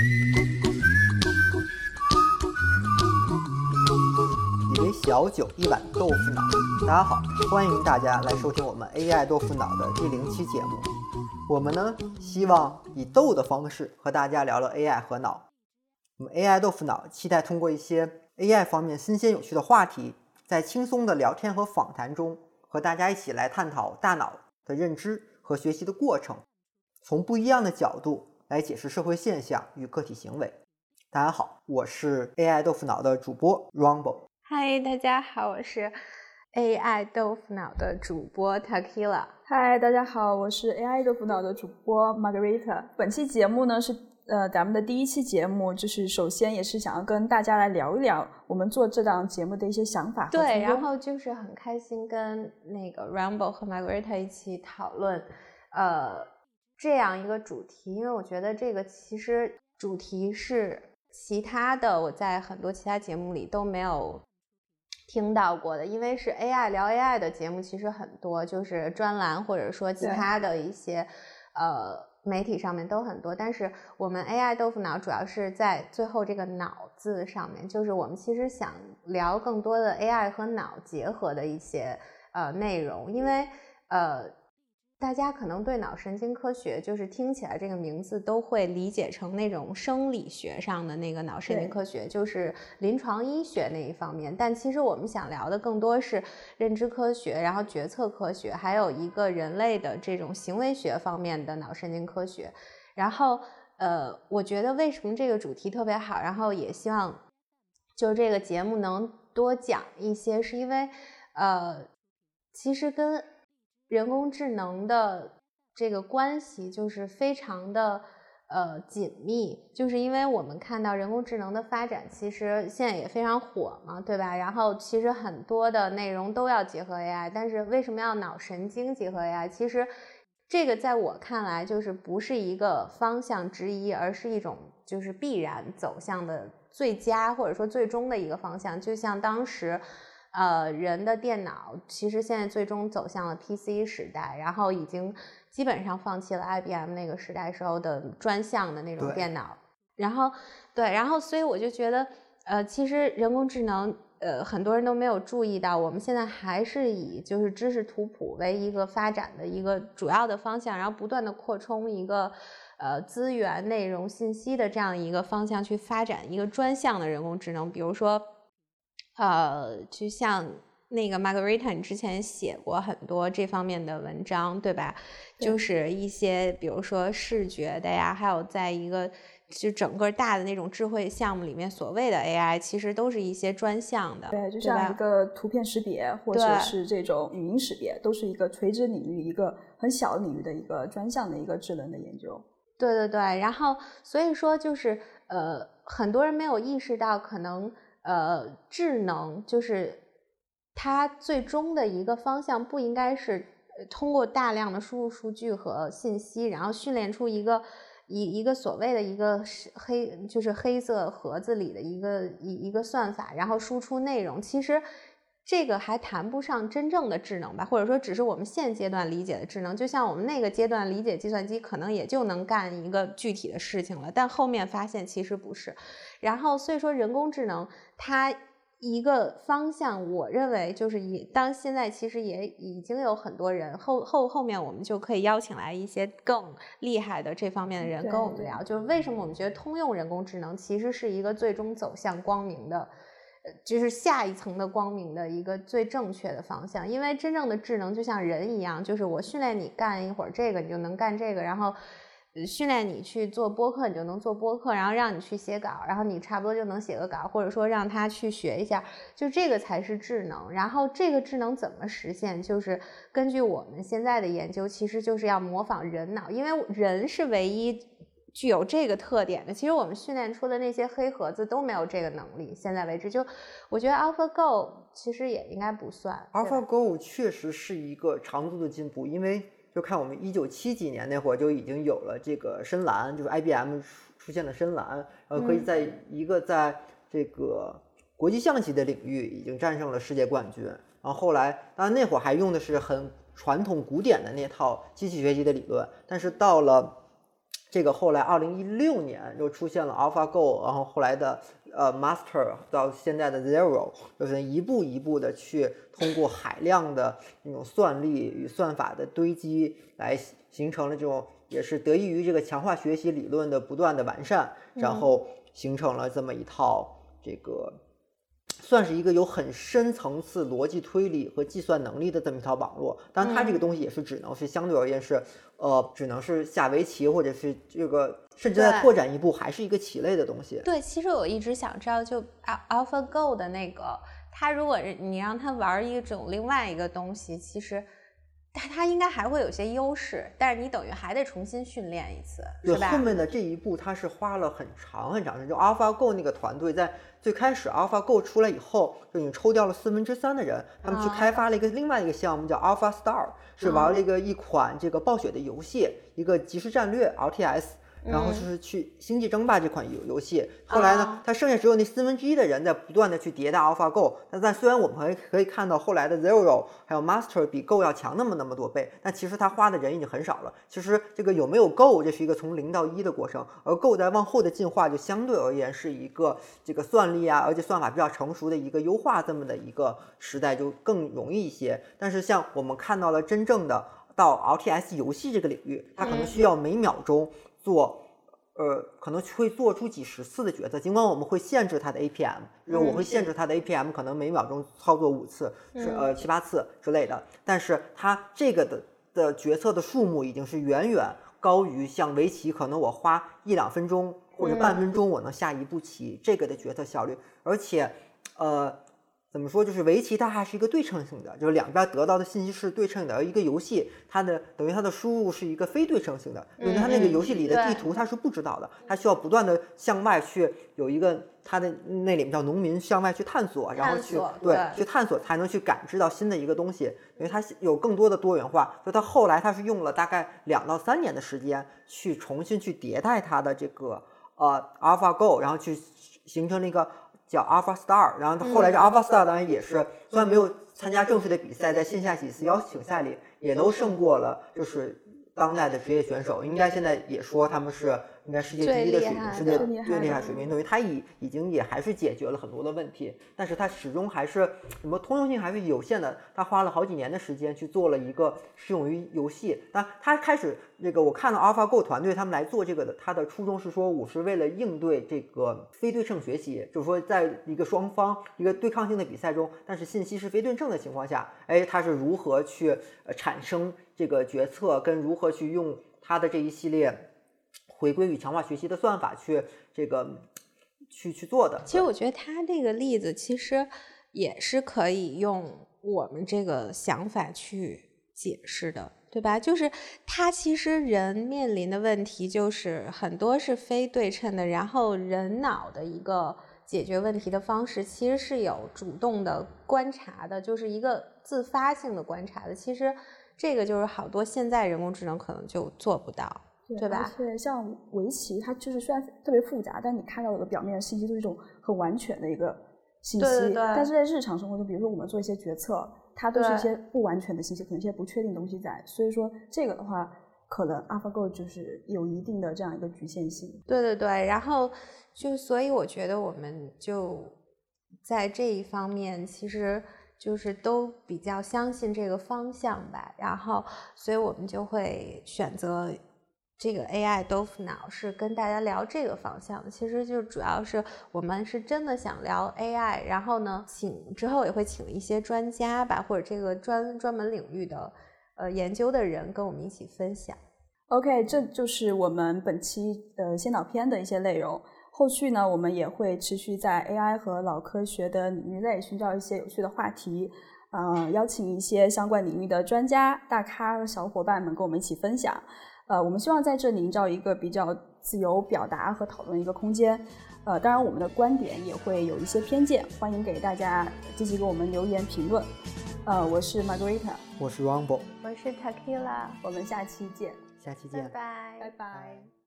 一杯小酒，一碗豆腐脑。大家好，欢迎大家来收听我们 AI 豆腐脑的第零期节目。我们呢，希望以豆的方式和大家聊聊 AI 和脑。我们 AI 豆腐脑期待通过一些 AI 方面新鲜有趣的话题，在轻松的聊天和访谈中，和大家一起来探讨大脑的认知和学习的过程，从不一样的角度来解释社会现象与个体行为。大家好，我是 AI 豆腐脑的主播 Rumble。嗨，大家好，我是 AI 豆腐脑的主播 Takila。嗨，大家好，我是 AI 豆腐脑的主播 Margarita。本期节目呢是呃咱们的第一期节目，就是首先也是想要跟大家来聊一聊我们做这档节目的一些想法。对，然后就是很开心跟那个 Rumble 和 Margarita 一起讨论呃这样一个主题，因为我觉得这个其实主题是其他的我在很多其他节目里都没有。听到过的，因为是 AI 聊 AI 的节目，其实很多，就是专栏或者说其他的一些呃媒体上面都很多。但是我们 AI 豆腐脑主要是在最后这个脑字上面，就是我们其实想聊更多的 AI 和脑结合的一些呃内容，因为呃。大家可能对脑神经科学就是听起来这个名字都会理解成那种生理学上的那个脑神经科学，就是临床医学那一方面。但其实我们想聊的更多是认知科学，然后决策科学，还有一个人类的这种行为学方面的脑神经科学。然后，呃，我觉得为什么这个主题特别好，然后也希望就是这个节目能多讲一些，是因为，呃，其实跟。人工智能的这个关系就是非常的呃紧密，就是因为我们看到人工智能的发展，其实现在也非常火嘛，对吧？然后其实很多的内容都要结合 AI，但是为什么要脑神经结合 AI？其实这个在我看来就是不是一个方向之一，而是一种就是必然走向的最佳或者说最终的一个方向，就像当时。呃，人的电脑其实现在最终走向了 PC 时代，然后已经基本上放弃了 IBM 那个时代时候的专项的那种电脑。然后，对，然后所以我就觉得，呃，其实人工智能，呃，很多人都没有注意到，我们现在还是以就是知识图谱为一个发展的一个主要的方向，然后不断的扩充一个呃资源、内容、信息的这样一个方向去发展一个专项的人工智能，比如说。呃，就像那个 Margarita，你之前写过很多这方面的文章，对吧？就是一些比如说视觉的呀，还有在一个就整个大的那种智慧项目里面，所谓的 AI，其实都是一些专项的，对，就像一个图片识别或者是这种语音识别，都是一个垂直领域、一个很小领域的一个专项的一个智能的研究。对对对，然后所以说就是呃，很多人没有意识到可能。呃，智能就是它最终的一个方向，不应该是通过大量的输入数据和信息，然后训练出一个一一个所谓的一个黑，就是黑色盒子里的一个一一个算法，然后输出内容。其实。这个还谈不上真正的智能吧，或者说只是我们现阶段理解的智能。就像我们那个阶段理解计算机，可能也就能干一个具体的事情了。但后面发现其实不是。然后所以说人工智能它一个方向，我认为就是以当现在其实也已经有很多人后后后面我们就可以邀请来一些更厉害的这方面的人跟我们聊，就是为什么我们觉得通用人工智能其实是一个最终走向光明的。就是下一层的光明的一个最正确的方向，因为真正的智能就像人一样，就是我训练你干一会儿这个，你就能干这个，然后训练你去做播客，你就能做播客，然后让你去写稿，然后你差不多就能写个稿，或者说让他去学一下，就这个才是智能。然后这个智能怎么实现？就是根据我们现在的研究，其实就是要模仿人脑，因为人是唯一。具有这个特点的，其实我们训练出的那些黑盒子都没有这个能力。现在为止，就我觉得 AlphaGo 其实也应该不算。AlphaGo 确实是一个长足的进步，因为就看我们一九七几年那会儿就已经有了这个深蓝，就是 IBM 出现了深蓝，然后可以在一个在这个国际象棋的领域已经战胜了世界冠军。然后后来，当然那会儿还用的是很传统古典的那套机器学习的理论，但是到了。这个后来二零一六年又出现了 AlphaGo，然后后来的呃 Master 到现在的 Zero，就是一步一步的去通过海量的那种算力与算法的堆积，来形成了这种也是得益于这个强化学习理论的不断的完善，然后形成了这么一套这个。算是一个有很深层次逻辑推理和计算能力的这么一套网络，当然它这个东西也是只能是相对而言是，呃，只能是下围棋或者是这个，甚至再拓展一步还是一个棋类的东西。对，其实我一直想知道，就 AlphaGo 的那个，它如果你让它玩一种另外一个东西，其实。它它应该还会有些优势，但是你等于还得重新训练一次，对后面的这一步，它是花了很长很长时间。就 AlphaGo 那个团队在最开始 AlphaGo 出来以后，就已经抽掉了四分之三的人，他们去开发了一个另外一个项目叫 AlphaStar，是玩了一个一款这个暴雪的游戏，一个即时战略 RTS。然后就是去《星际争霸》这款游游戏，后来呢，它剩下只有那四分之一的人在不断的去迭代 AlphaGo。但在虽然我们可以可以看到后来的 Zero 还有 Master 比 Go 要强那么那么多倍，但其实它花的人已经很少了。其实这个有没有 Go，这是一个从零到一的过程，而 Go 在往后的进化就相对而言是一个这个算力啊，而且算法比较成熟的一个优化这么的一个时代就更容易一些。但是像我们看到了真正的到 RTS 游戏这个领域，它可能需要每秒钟。做，呃，可能会做出几十次的决策，尽管我们会限制它的 APM，因为我会限制它的 APM，可能每秒钟操作五次，是呃七八次之类的，但是它这个的的决策的数目已经是远远高于像围棋，可能我花一两分钟或者半分钟我能下一步棋这个的决策效率，而且，呃。怎么说？就是围棋它还是一个对称性的，就是两边得到的信息是对称的。而一个游戏，它的等于它的输入是一个非对称性的，因为它那个游戏里的地图它是不知道的，它需要不断的向外去有一个它的那里面叫农民向外去探索，然后去对去探索才能去感知到新的一个东西，因为它有更多的多元化。所以它后来它是用了大概两到三年的时间去重新去迭代它的这个呃 AlphaGo，然后去形成了一个。叫 Alpha Star，然后后来这 Alpha Star 当然也是，虽然没有参加正式的比赛，在线下几次邀请赛里也都胜过了，就是当代的职业选手，应该现在也说他们是。应该世界第一的水平，世界最厉害水平，等于它已已经也还是解决了很多的问题，但是它始终还是什么通用性还是有限的。他花了好几年的时间去做了一个适用于游戏。那他开始这个，我看到 AlphaGo 团队他们来做这个的，他的初衷是说，我是为了应对这个非对称学习，就是说，在一个双方一个对抗性的比赛中，但是信息是非对称的情况下，哎，它是如何去呃产生这个决策，跟如何去用它的这一系列。回归与强化学习的算法去这个去去做的。其实我觉得他这个例子其实也是可以用我们这个想法去解释的，对吧？就是他其实人面临的问题就是很多是非对称的，然后人脑的一个解决问题的方式其实是有主动的观察的，就是一个自发性的观察的。其实这个就是好多现在人工智能可能就做不到。对吧？而且像围棋，它就是虽然特别复杂，但你看到的表面的信息都是一种很完全的一个信息。对对对。但是在日常生活中，比如说我们做一些决策，它都是一些不完全的信息，可能一些不确定东西在。所以说这个的话，可能 AlphaGo 就是有一定的这样一个局限性。对对对。然后就所以我觉得我们就在这一方面，其实就是都比较相信这个方向吧。然后所以我们就会选择。这个 AI 豆腐脑是跟大家聊这个方向的，其实就主要是我们是真的想聊 AI，然后呢，请之后也会请一些专家吧，或者这个专专门领域的呃研究的人跟我们一起分享。OK，这就是我们本期呃先导片的一些内容。后续呢，我们也会持续在 AI 和脑科学的领域内寻找一些有趣的话题，嗯，邀请一些相关领域的专家、大咖和小伙伴们跟我们一起分享。呃，我们希望在这里营造一个比较自由表达和讨论一个空间。呃，当然我们的观点也会有一些偏见，欢迎给大家积极给我们留言评论。呃，我是 Margarita，我是 Rumble，我是 Takila，我们下期见，下期见，拜拜，拜拜。